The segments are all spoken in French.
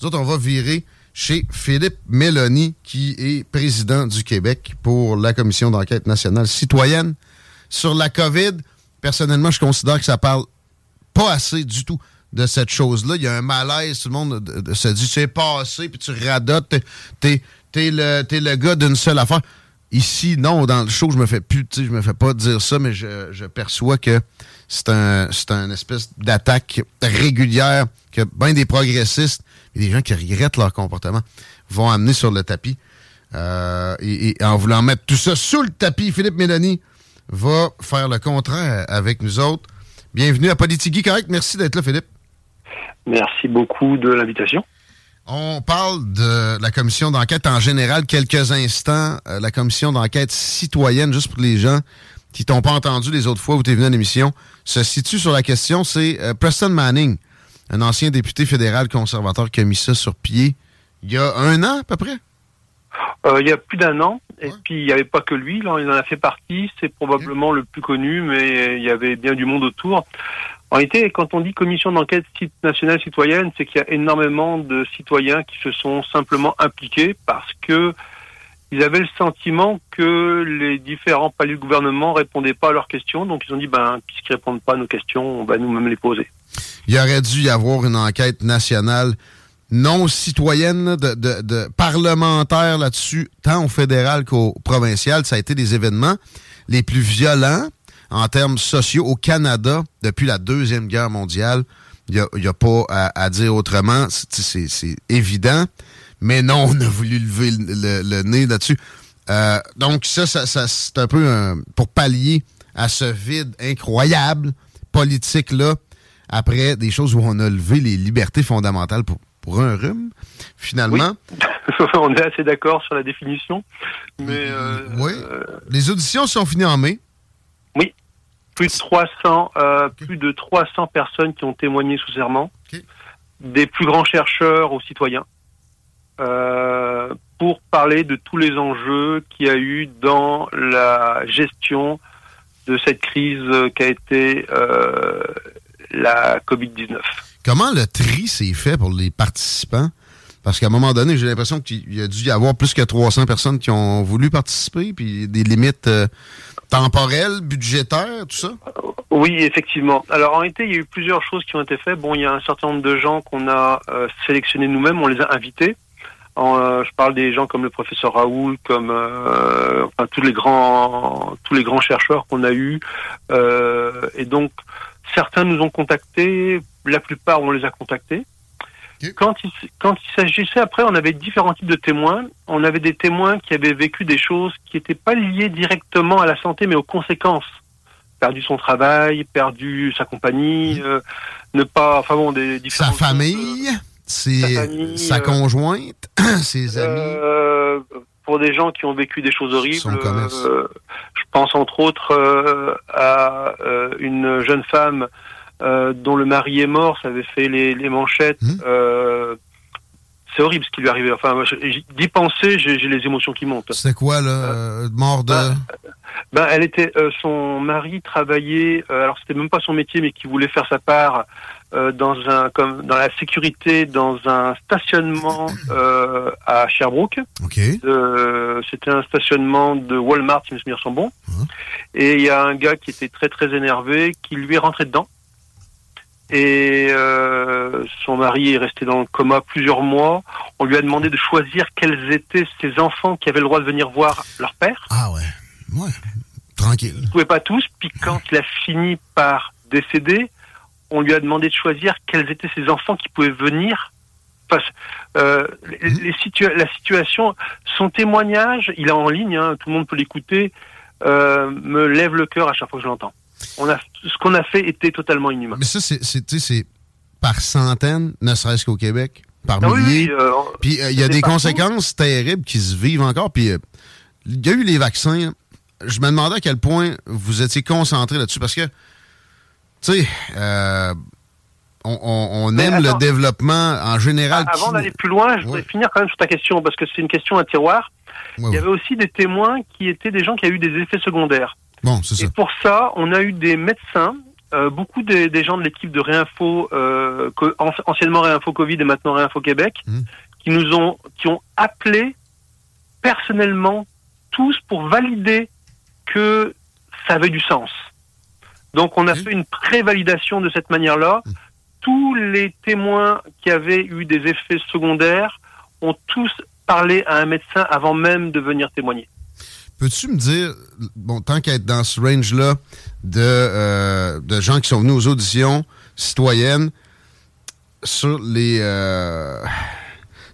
Nous autres, on va virer chez Philippe Mélanie, qui est président du Québec pour la Commission d'enquête nationale citoyenne sur la COVID. Personnellement, je considère que ça parle pas assez du tout de cette chose-là. Il y a un malaise, tout le monde de- de- se dit, c'est passé, puis tu radotes, t'es- t'es le, le gars d'une seule affaire. Ici, non, dans le show, je me fais plus, je me fais pas dire ça, mais je, perçois que c'est un, un espèce d'attaque régulière que bien des progressistes et des gens qui regrettent leur comportement vont amener sur le tapis. Euh, et, et en voulant mettre tout ça sous le tapis, Philippe Mélanie va faire le contraire avec nous autres. Bienvenue à Politigui Correct. Merci d'être là, Philippe. Merci beaucoup de l'invitation. On parle de la commission d'enquête en général quelques instants. Euh, la commission d'enquête citoyenne, juste pour les gens qui t'ont pas entendu les autres fois où tu es venu à l'émission, se situe sur la question, c'est euh, Preston Manning, un ancien député fédéral conservateur qui a mis ça sur pied il y a un an à peu près? Euh, il y a plus d'un an, et puis il n'y avait pas que lui, là, il en a fait partie, c'est probablement le plus connu, mais il y avait bien du monde autour. En réalité, quand on dit commission d'enquête nationale citoyenne, c'est qu'il y a énormément de citoyens qui se sont simplement impliqués parce que ils avaient le sentiment que les différents paliers du gouvernement répondaient pas à leurs questions, donc ils ont dit, ben, puisqu'ils répondent pas à nos questions, on va nous-mêmes les poser. Il aurait dû y avoir une enquête nationale non citoyenne, de, de- de parlementaire là-dessus, tant au fédéral qu'au provincial. Ça a été des événements les plus violents en termes sociaux au Canada depuis la Deuxième Guerre mondiale. Il n'y a, pas à, à dire autrement. C'est évident. Mais non, on a voulu lever le, le- le nez là-dessus. Euh, donc ça, ça, ça, c'est un peu un- pour pallier à ce vide incroyable politique-là, après des choses où on a levé les libertés fondamentales pour, pour un rhume, finalement. on est assez d'accord sur la définition, mais euh, Oui. Les auditions sont finies en mai. Oui. Plus de 300, euh, plus de 300 personnes qui ont témoigné sous serment. Des plus grands chercheurs aux citoyens. Euh, pour parler de tous les enjeux qu'il y a eu dans la gestion de cette crise qu'a été euh, la Covid-19. Comment le tri s'est fait pour les participants? Parce qu'à un moment donné, j'ai l'impression qu'il y a dû y avoir plus que 300 personnes qui ont voulu participer, puis des limites euh, temporelles, budgétaires, tout ça? Oui, effectivement. Alors en réalité, il y a eu plusieurs choses qui ont été faites. Bon, il y a un certain nombre de gens qu'on a euh, sélectionnés nous-mêmes, on les a invités. En, euh, je parle des gens comme le professeur Raoul, comme euh, enfin, tous les grands tous les grands chercheurs qu'on a eus. Euh, et donc certains nous ont contactés, la plupart on les a contactés. Quand il, s- quand il s'agissait, après, on avait différents types de témoins. On avait des témoins qui avaient vécu des choses qui n'étaient pas liées directement à la santé, mais aux conséquences perdu son travail, perdu sa compagnie, euh, ne pas, enfin bon, des Sa différentes famille, c'est famille, sa euh, conjointe, ses amis. euh, pour des gens qui ont vécu des choses horribles. Euh, je pense entre autres euh, à euh, une jeune femme euh, dont le mari est mort, ça avait fait les, les manchettes. Mmh. euh, c'est horrible ce qui lui est arrivé. Enfin, d'y penser, j'ai les émotions qui montent. C'était quoi, euh, mort de... Ben, elle était, euh, son mari travaillait, euh, alors c'était même pas son métier, mais qui voulait faire sa part euh, dans un, comme dans la sécurité, dans un stationnement euh, à Sherbrooke. OK. Euh, c'était un stationnement de Walmart, si mes souvenirs sont bons. Et il y a un gars qui était très très énervé, qui lui est rentré dedans. et euh, son mari est resté dans le coma plusieurs mois. On lui a demandé de choisir quels étaient ses enfants qui avaient le droit de venir voir leur père. Ah ouais, ouais, tranquille. Il ne pouvait pas tous. Puis quand il a fini par décéder, on lui a demandé de choisir quels étaient ses enfants qui pouvaient venir. Euh, les, la situation, son témoignage, il est en ligne, hein, tout le monde peut l'écouter, euh, me lève le cœur à chaque fois que je l'entends. On a, ce qu'on a fait était totalement inhumain. Mais ça, c'est par centaines, ne serait-ce qu'au Québec, par ah milliers. Euh, puis il y a des conséquences terribles qui se vivent encore. Puis il y a eu les vaccins. Je me demandais à quel point vous étiez concentré là-dessus parce que, tu sais, on, aime le développement en général. Avant d'aller plus loin, je voudrais finir quand même sur ta question parce que c'est une question à tiroir. il y avait aussi des témoins qui étaient des gens qui ont eu des effets secondaires. Et pour ça, on a eu des médecins, euh, beaucoup des, gens de l'équipe de Réinfo, euh, anciennement Réinfo Covid et maintenant Réinfo Québec, mmh. qui nous ont, qui ont appelé personnellement tous pour valider que ça avait du sens. Donc on a fait une prévalidation de cette manière-là. Mmh. Tous les témoins qui avaient eu des effets secondaires ont tous parlé à un médecin avant même de venir témoigner. Peux-tu me dire, bon, tant qu'à être dans ce range-là de, euh, de gens qui sont venus aux auditions citoyennes sur les, euh,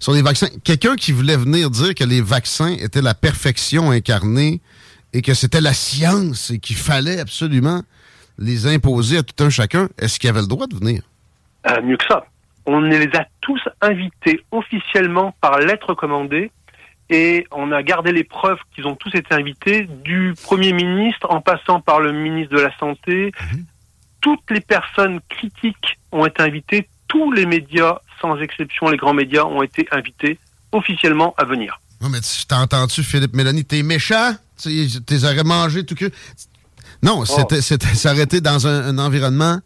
sur les vaccins, quelqu'un qui voulait venir dire que les vaccins étaient la perfection incarnée et que c'était la science et qu'il fallait absolument les imposer à tout un chacun, est-ce qu'il avait le droit de venir? Euh, mieux que ça. On les a tous invités officiellement par lettre commandée et on a gardé les preuves qu'ils ont tous été invités, du Premier ministre en passant par le ministre de la Santé. Mhm. Toutes les personnes critiques ont été invitées, tous les médias, sans exception, les grands médias, ont été invités officiellement à venir. Non, mais t'as entendu, Philippe Mélanie, t'es méchant? T'es aurais mangé tout que. Non, oh. c'était s'arrêter dans un environnement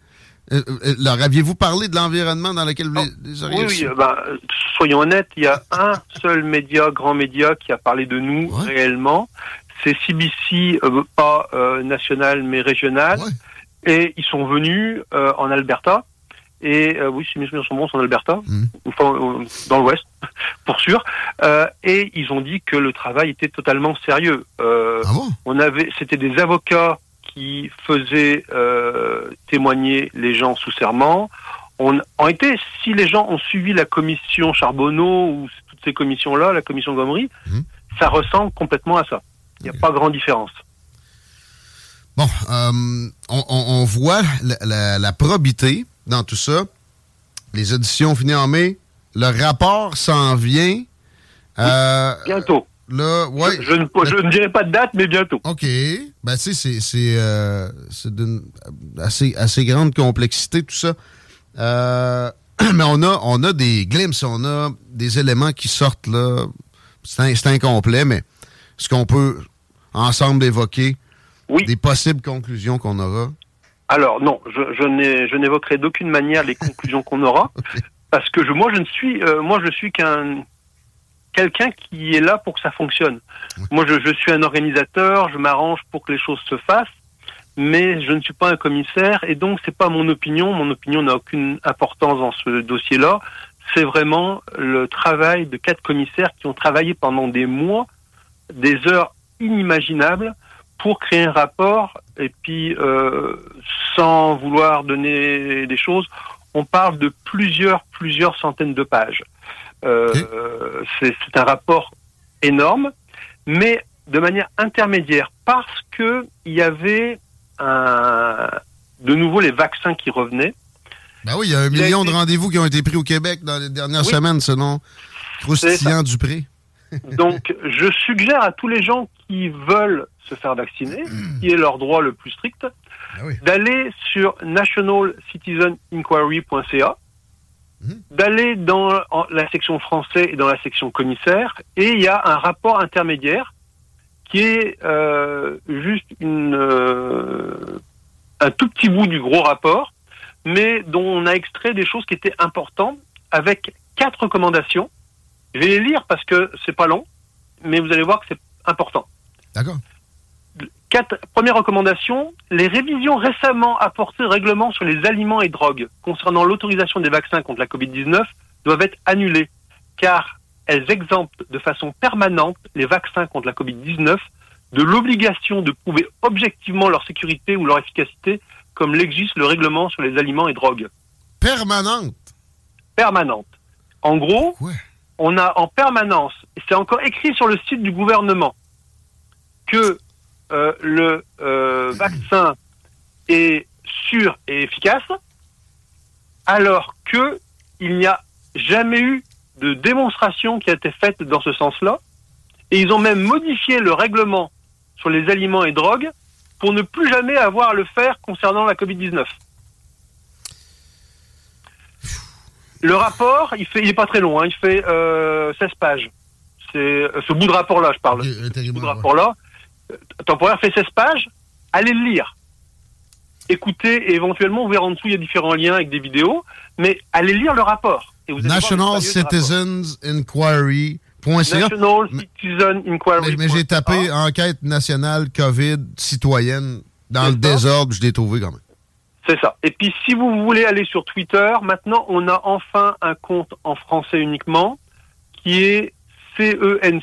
euh, euh, leur aviez-vous parlé de l'environnement dans lequel vous les, auriez Oui, oui ben, soyons honnêtes, il y a un seul média, grand média, qui a parlé de nous réellement. C'est CBC, euh, pas national mais régional. Et ils sont venus en Alberta. Et oui, si mes souvenirs sont bons, c'est en Alberta, mmh. dans l'Ouest, pour sûr. et ils ont dit que le travail était totalement sérieux. ah bon? on avait, c'était des avocats qui faisait euh, témoigner les gens sous serment. On, en été, si les gens ont suivi la commission Charbonneau ou toutes ces commissions-là, la commission Gomery, mhm. ça ressemble complètement à ça. Il n'y a pas grande différence. Bon, euh, on, voit la, probité dans tout ça. Les auditions finissent en mai. Le rapport s'en vient. Euh, bientôt. Là, ouais. Je, ne, dirai pas de date, mais bientôt. OK. Ben, tu sais, c'est euh, d'une assez, assez grande complexité, tout ça. Euh, mais on a, on a des glimpses, on a des éléments qui sortent là. C'est incomplet, mais ce qu'on peut ensemble évoquer, oui. des possibles conclusions qu'on aura. Alors non, je, je n'évoquerai d'aucune manière les conclusions qu'on aura, parce que je, moi je ne suis, euh, moi je suis qu'un quelqu'un qui est là pour que ça fonctionne. Moi, je, suis un organisateur, je m'arrange pour que les choses se fassent, mais je ne suis pas un commissaire, et donc c'est pas mon opinion. Mon opinion n'a aucune importance dans ce dossier-là. C'est vraiment le travail de quatre commissaires qui ont travaillé pendant des mois, des heures inimaginables pour créer un rapport. Et puis, euh, sans vouloir donner des choses, on parle de plusieurs, plusieurs centaines de pages. Euh, c'est un rapport énorme, mais de manière intermédiaire, parce que il y avait un, de nouveau les vaccins qui revenaient. Ben oui, il y a un million de rendez-vous qui ont été pris au Québec dans les dernières semaines, selon Croustillant Dupré. Donc, je suggère à tous les gens qui veulent se faire vacciner, hmm. qui est leur droit le plus strict, ben d'aller sur nationalcitizeninquiry.ca d'aller dans la section français et dans la section commissaire, et il y a un rapport intermédiaire qui est euh, juste une, euh, un tout petit bout du gros rapport, mais dont on a extrait des choses qui étaient importantes avec quatre recommandations. Je vais les lire parce que c'est pas long, mais vous allez voir que c'est important. D'accord. Quatre, première recommandation, les révisions récemment apportées au règlement sur les aliments et drogues concernant l'autorisation des vaccins contre la Covid-19 doivent être annulées, car elles exemptent de façon permanente les vaccins contre la Covid-19 de l'obligation de prouver objectivement leur sécurité ou leur efficacité, comme l'exige le règlement sur les aliments et drogues. Permanente. Permanente. En gros, on a en permanence, et c'est encore écrit sur le site du gouvernement, que euh, le euh, vaccin est sûr et efficace, alors que il n'y a jamais eu de démonstration qui a été faite dans ce sens-là. Et ils ont même modifié le règlement sur les aliments et drogues pour ne plus jamais avoir à le faire concernant la Covid-19. Le rapport, il fait, il est pas très long, hein, il fait euh, 16 pages. C'est ce bout de rapport-là, je parle. ce bout de rapport-là, temporaire fait 16 pages? Allez le lire. Écoutez, et éventuellement, vous verrez en dessous, il y a différents liens avec des vidéos, mais allez lire le rapport. Et vous National. Citizens Inquiry. National Citizen Inquiry. Mais, mais j'ai tapé enquête nationale COVID citoyenne dans le désordre, je l'ai trouvé quand même. C'est ça. Et puis, si vous voulez aller sur Twitter, maintenant, on a enfin un compte en français uniquement, qui est E CENC.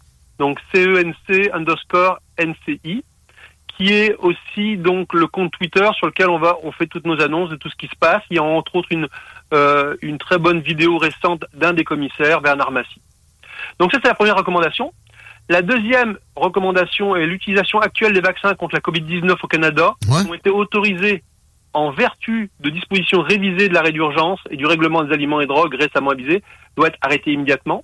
Donc CENC underscore NCI, qui est aussi donc le compte Twitter sur lequel on va on fait toutes nos annonces de tout ce qui se passe. Il y a entre autres une euh, une très bonne vidéo récente d'un des commissaires, Bernard Massy. Donc ça c'est la première recommandation. La deuxième recommandation est l'utilisation actuelle des vaccins contre la Covid-19 au Canada, Ouais. qui ont été autorisés en vertu de dispositions révisées de l'arrêt d'urgence et du règlement des aliments et drogues récemment avisé, doit être arrêtée immédiatement.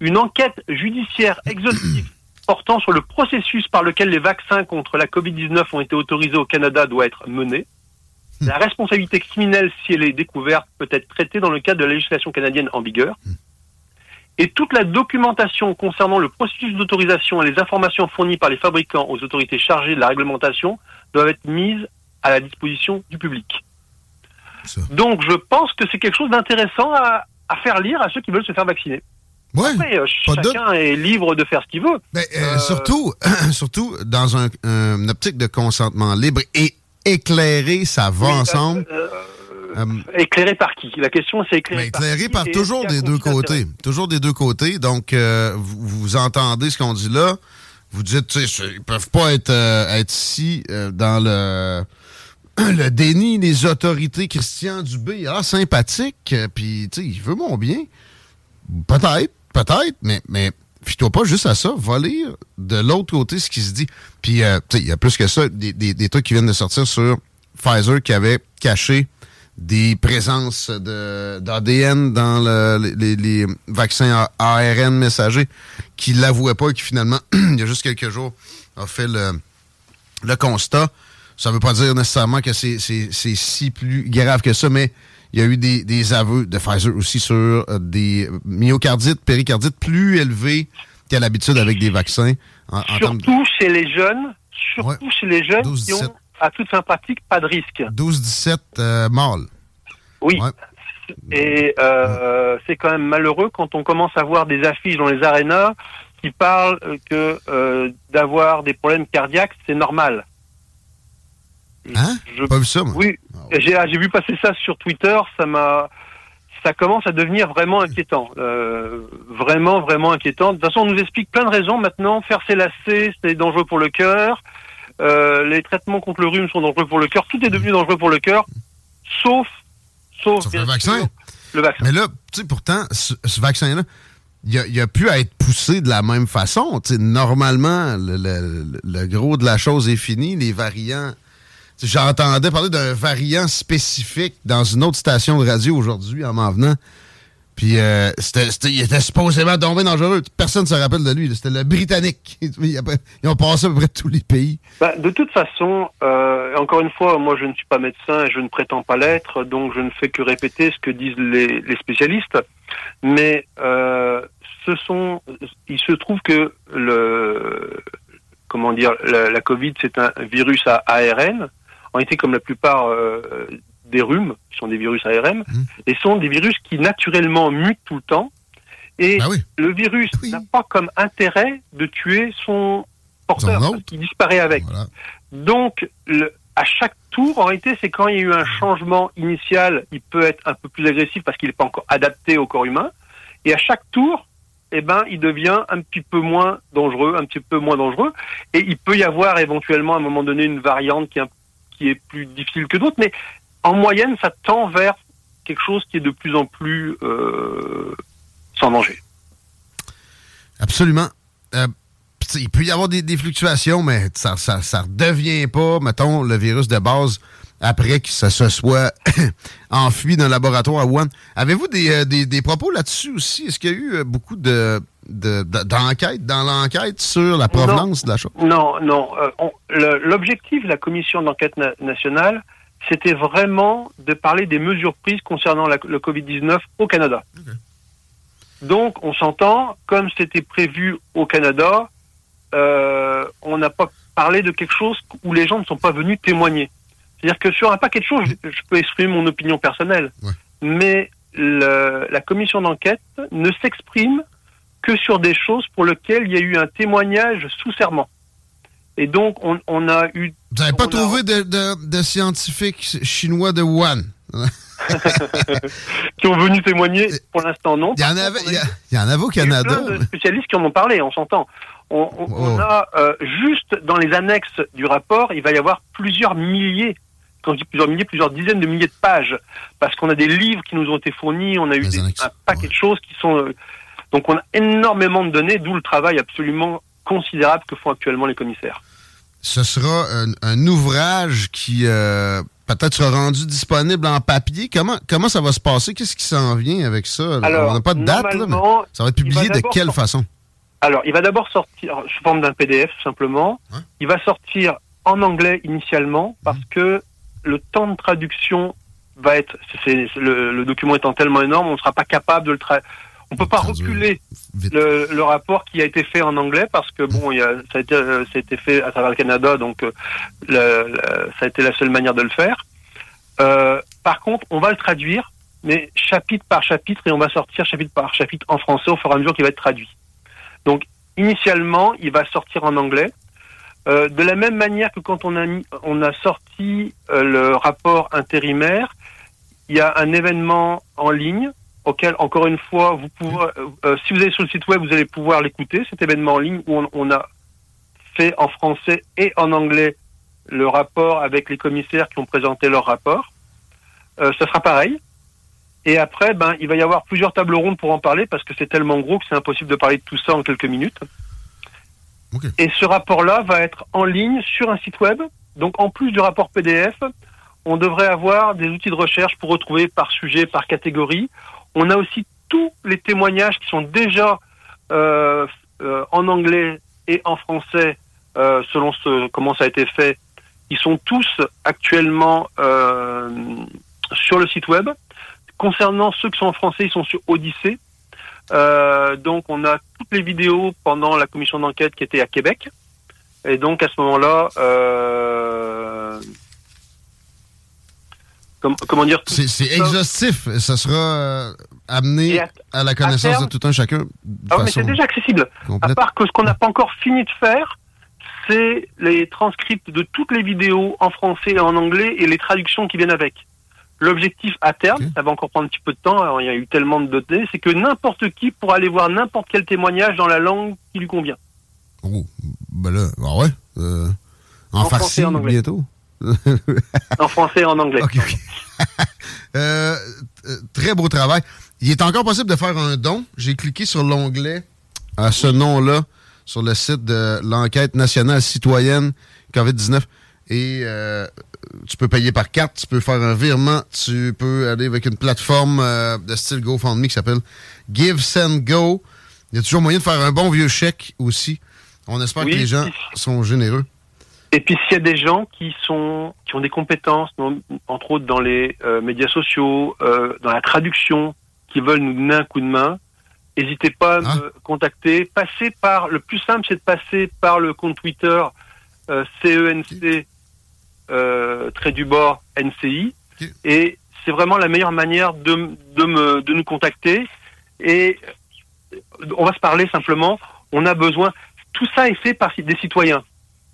Une enquête judiciaire exhaustive portant sur le processus par lequel les vaccins contre la Covid-19 ont été autorisés au Canada doit être menée. La responsabilité criminelle, si elle est découverte, peut être traitée dans le cadre de la législation canadienne en vigueur. Et toute la documentation concernant le processus d'autorisation et les informations fournies par les fabricants aux autorités chargées de la réglementation doivent être mises à la disposition du public. Ça. Donc je pense que c'est quelque chose d'intéressant à, à faire lire à ceux qui veulent se faire vacciner. Ouais, Après, euh, chacun est libre de faire ce qu'il veut. Ben, euh, Surtout, surtout dans un, un- une optique de consentement libre et éclairé, ça va Oui, ensemble. euh, Euh, Éclairé par qui? La question c'est éclairé, éclairé par qui et toujours des deux côtés. Toujours des deux côtés. Donc, euh, vous, vous entendez ce qu'on dit là. Vous dites, ils peuvent pas être, euh, être ici euh, dans le, le déni des autorités. Christian Dubé, ah, sympathique, euh, puis, tu sais, il veut mon bien. Peut-être, peut-être, mais, mais fie-toi pas juste à ça. Va lire de l'autre côté ce qui se dit. Puis, euh, il y a plus que ça, des, des, des trucs qui viennent de sortir sur Pfizer qui avait caché des présences d'ADN dans le- les, vaccins ARN messagers qui l'avouaient pas et qui finalement, il y a juste quelques jours, a fait le, le constat. Ça veut pas dire nécessairement que c'est si plus grave que ça, mais il y a eu des, des aveux de Pfizer aussi sur euh, des myocardites, péricardites plus élevés qu'à l'habitude avec des vaccins. En, en termes de Surtout chez les jeunes, surtout chez les jeunes 12, qui 17. ont à toute fin pratique pas de risque. 12-17 euh, mâles. Oui, Ouais. Et euh, c'est quand même malheureux quand on commence à voir des affiches dans les arénas qui parlent que euh, d'avoir des problèmes cardiaques, c'est normal. Hein? Je- Pas vu ça, moi. Oui, j'ai ah, j'ai vu passer ça sur Twitter, ça m'a ça commence à devenir vraiment inquiétant, euh, vraiment vraiment inquiétant. De toute façon, on nous explique plein de raisons maintenant. Faire ses lacets, c'est dangereux pour le cœur. Euh, les traitements contre le rhume sont dangereux pour le cœur. Tout est devenu dangereux pour le cœur, sauf sauf, Sauf bien le vaccin. sûr, Le vaccin. Mais là, tu sais, pourtant, ce, ce vaccin-là, il a, il a pu être poussé de la même façon. Tu sais, normalement, le, le- le gros de la chose est fini. Les variants. J'entendais parler d'un variant spécifique dans une autre station de radio aujourd'hui en m'en venant. Puis euh, c'était- il était supposément tombé dangereux. Personne ne se rappelle de lui. C'était le Britannique. Ils ont passé à peu près tous les pays. Bah, de toute façon, euh, encore une fois, moi je ne suis pas médecin et je ne prétends pas l'être, donc je ne fais que répéter ce que disent les, spécialistes. Mais euh, ce sont, il se trouve que le, comment dire, la Covid c'est un virus à ARN, en été comme la plupart euh, des rhumes, qui sont des virus ARN, et sont des virus qui naturellement mutent tout le temps. Et oui. le virus Oui. n'a pas comme intérêt de tuer son porteur, qu'il disparaît avec. Voilà. Donc, le, à chaque tour, en réalité, c'est quand il y a eu un changement initial, il peut être un peu plus agressif parce qu'il n'est pas encore adapté au corps humain. Et à chaque tour, eh ben, il devient un petit peu moins dangereux, un petit peu moins dangereux. Et il peut y avoir éventuellement à un moment donné une variante qui est, un- est plus difficile que d'autres. Mais en moyenne, ça tend vers quelque chose qui est de plus en plus euh, sans danger. Absolument. Euh, il peut y avoir des, fluctuations, mais ça, ça, ça redevient pas, mettons, le virus de base après que ça se soit enfui le laboratoire à Wuhan. Avez-vous des, euh, des, des propos là-dessus aussi? Est-ce qu'il y a eu beaucoup de de- de- d'enquêtes dans l'enquête sur la provenance de la chose? Non, non. euh, L'objectif de la commission d'enquête na- nationale, c'était vraiment de parler des mesures prises concernant la- le Covid-19 au Canada. Donc, on s'entend, comme c'était prévu au Canada, euh, on n'a pas parlé de quelque chose où les gens ne sont pas venus témoigner. C'est-à-dire que sur un paquet de choses, je, je peux exprimer mon opinion personnelle, Ouais. mais le- la commission d'enquête ne s'exprime que sur des choses pour lesquelles il y a eu un témoignage sous serment. Et donc, on, on a eu... Vous n'avez pas a- trouvé de, de, de scientifiques chinois de Wuhan? qui ont venu témoigner, pour l'instant non. Il y en avait, il y, a- il y en avait au il y a plein de spécialistes qui en ont parlé, on s'entend. On, on- on Oh. a euh, juste dans les annexes du rapport, il va y avoir plusieurs milliers, quand je dis plusieurs milliers, plusieurs dizaines de milliers de pages, parce qu'on a des livres qui nous ont été fournis, on a eu des- un paquet ouais. de choses qui sont... donc on a énormément de données, d'où le travail absolument considérable que font actuellement les commissaires. ce sera un, un ouvrage qui euh, peut-être sera rendu disponible en papier. Comment, comment ça va se passer? Qu'est-ce qui s'en vient avec ça? Alors, On n'a pas de date, là, mais ça va être va publié de quelle sortir- façon? Alors, il va d'abord sortir sous forme d'un PDF, tout simplement. Ouais. Il va sortir en anglais initialement, parce Mhm. que le temps de traduction va être... le, le document étant tellement énorme, on ne sera pas capable de le traduire. On peut pas reculer le, le rapport qui a été fait en anglais parce que bon, y a, ça, a été, euh, ça a été fait à travers le Canada, donc euh, le- le- ça a été la seule manière de le faire. Euh, par contre, on va le traduire, mais chapitre par chapitre, et on va sortir chapitre par chapitre en français au fur et à mesure qu'il va être traduit. Donc, initialement, il va sortir en anglais. Euh, de la même manière que quand on a, mis, on a sorti euh, le rapport intérimaire, il y a un événement en ligne auquel, encore une fois, vous pouvez, euh, euh, si vous allez sur le site web, vous allez pouvoir l'écouter, cet événement en ligne où on, on a fait en français et en anglais le rapport avec les commissaires qui ont présenté leur rapport. Euh, ça sera pareil. Et après, ben, il va y avoir plusieurs tables rondes pour en parler parce que c'est tellement gros que c'est impossible de parler de tout ça en quelques minutes. Et ce rapport-là va être en ligne sur un site web. Donc, en plus du rapport PDF, on devrait avoir des outils de recherche pour retrouver par sujet, par catégorie. On a aussi tous les témoignages qui sont déjà euh, euh, en anglais et en français, euh, selon ce, comment ça a été fait. Ils sont tous actuellement euh, sur le site web. Concernant ceux qui sont en français, ils sont sur Odyssée. Euh, donc, on a toutes les vidéos pendant la commission d'enquête qui était à Québec. Et donc, à ce moment-là, comment dire? C'est exhaustif. Ça sera euh, amené à, la connaissance de tout un chacun. Ah, mais c'est déjà accessible. À part que ce qu'on n'a pas encore fini de faire, c'est les transcripts de toutes les vidéos en français et en anglais et les traductions qui viennent avec. L'objectif à terme, ça va encore prendre un petit peu de temps, il y a eu tellement de données, c'est que n'importe qui pourra aller voir n'importe quel témoignage dans la langue qui lui convient. Oh, ben là, ah ouais. Euh, en, farci, en anglais. bientôt. En français et en anglais. Euh, euh, très beau travail. Il est encore possible de faire un don. J'ai cliqué sur l'onglet à ce nom-là sur le site de l'enquête nationale citoyenne COVID-19 et euh, tu peux payer par carte, tu peux faire un virement, tu peux aller avec une plateforme de style GoFundMe qui s'appelle Give Send Go. Il y a toujours moyen de faire un bon vieux chèque aussi. On espère que les gens sont généreux. Et puis s'il y a des gens qui sont qui ont des compétences, entre autres dans les euh, médias sociaux, euh, dans la traduction, qui veulent nous donner un coup de main, n'hésitez pas à me contacter. Passez par le plus simple, c'est de passer par le compte Twitter euh, CENC euh, trait du bord NCI, et c'est vraiment la meilleure manière de de me de nous contacter. Et on va se parler simplement. On a besoin. Tout ça est fait par des citoyens.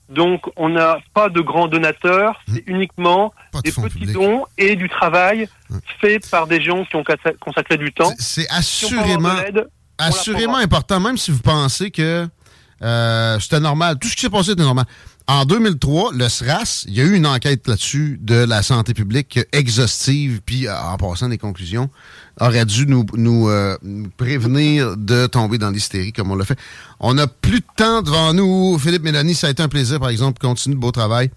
Donc, on n'a pas de grands donateurs, c'est mmh. uniquement des petits dons et du travail mmh. fait par des gens qui ont consacré du temps. C'est assurément, assurément important, même si vous pensez que euh, c'était normal. Tout ce qui s'est passé était normal. En 2003, le SRAS, il y a eu une enquête là-dessus de la santé publique exhaustive, puis euh, en passant des conclusions, aurait dû nous, nous, euh, prévenir de tomber dans l'hystérie comme on l'a fait. On n'a plus de temps devant nous. Philippe Mélanie, ça a été un plaisir, par exemple. Continue de beau travail.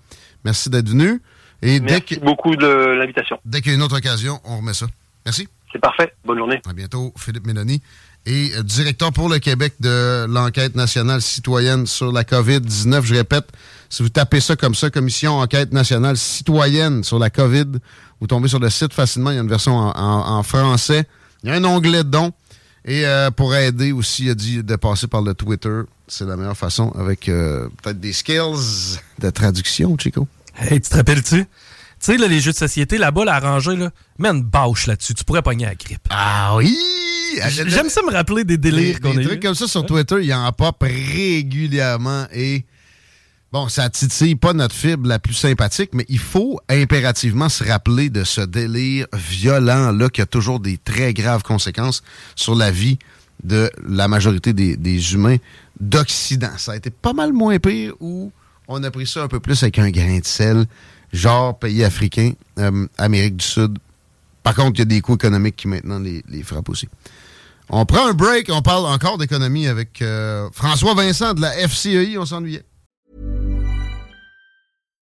Merci d'être venu. Et Merci dès beaucoup de l'invitation. Dès qu'il y a une autre occasion, on remet ça. Merci. C'est parfait. Bonne journée. À bientôt, Philippe Mélanie et directeur pour le Québec de l'enquête nationale citoyenne sur la COVID-19. Je répète, si vous tapez ça comme ça, Commission enquête nationale citoyenne sur la COVID, vous tombez sur le site facilement. Il y a une version en, français. Il y a un onglet de dons. Et euh, pour aider aussi, il a dit de passer par le Twitter. C'est la meilleure façon avec euh, peut-être des skills de traduction, Chico. Hey, tu te rappelles-tu? Tu sais, les jeux de société, là-bas, la rangée, là, mets une bâche là-dessus. Tu pourrais pogner la grippe. Ah oui! J'aime ça me rappeler des délires qu'on a Des trucs comme ça sur Twitter, il y en pop régulièrement et bon, ça titille pas notre fibre la plus sympathique, mais il faut impérativement se rappeler de ce délire violent-là qui a toujours des très graves conséquences sur la vie de la majorité des, humains d'Occident. Ça a été pas mal moins pire où on a pris ça un peu plus avec un grain de sel, genre pays africain, euh, Amérique du Sud. Par contre, il y a des coûts économiques qui maintenant les, les frappent aussi. On prend un break, on parle encore d'économie avec euh, François Vincent de la FCEI, on s'ennuyait.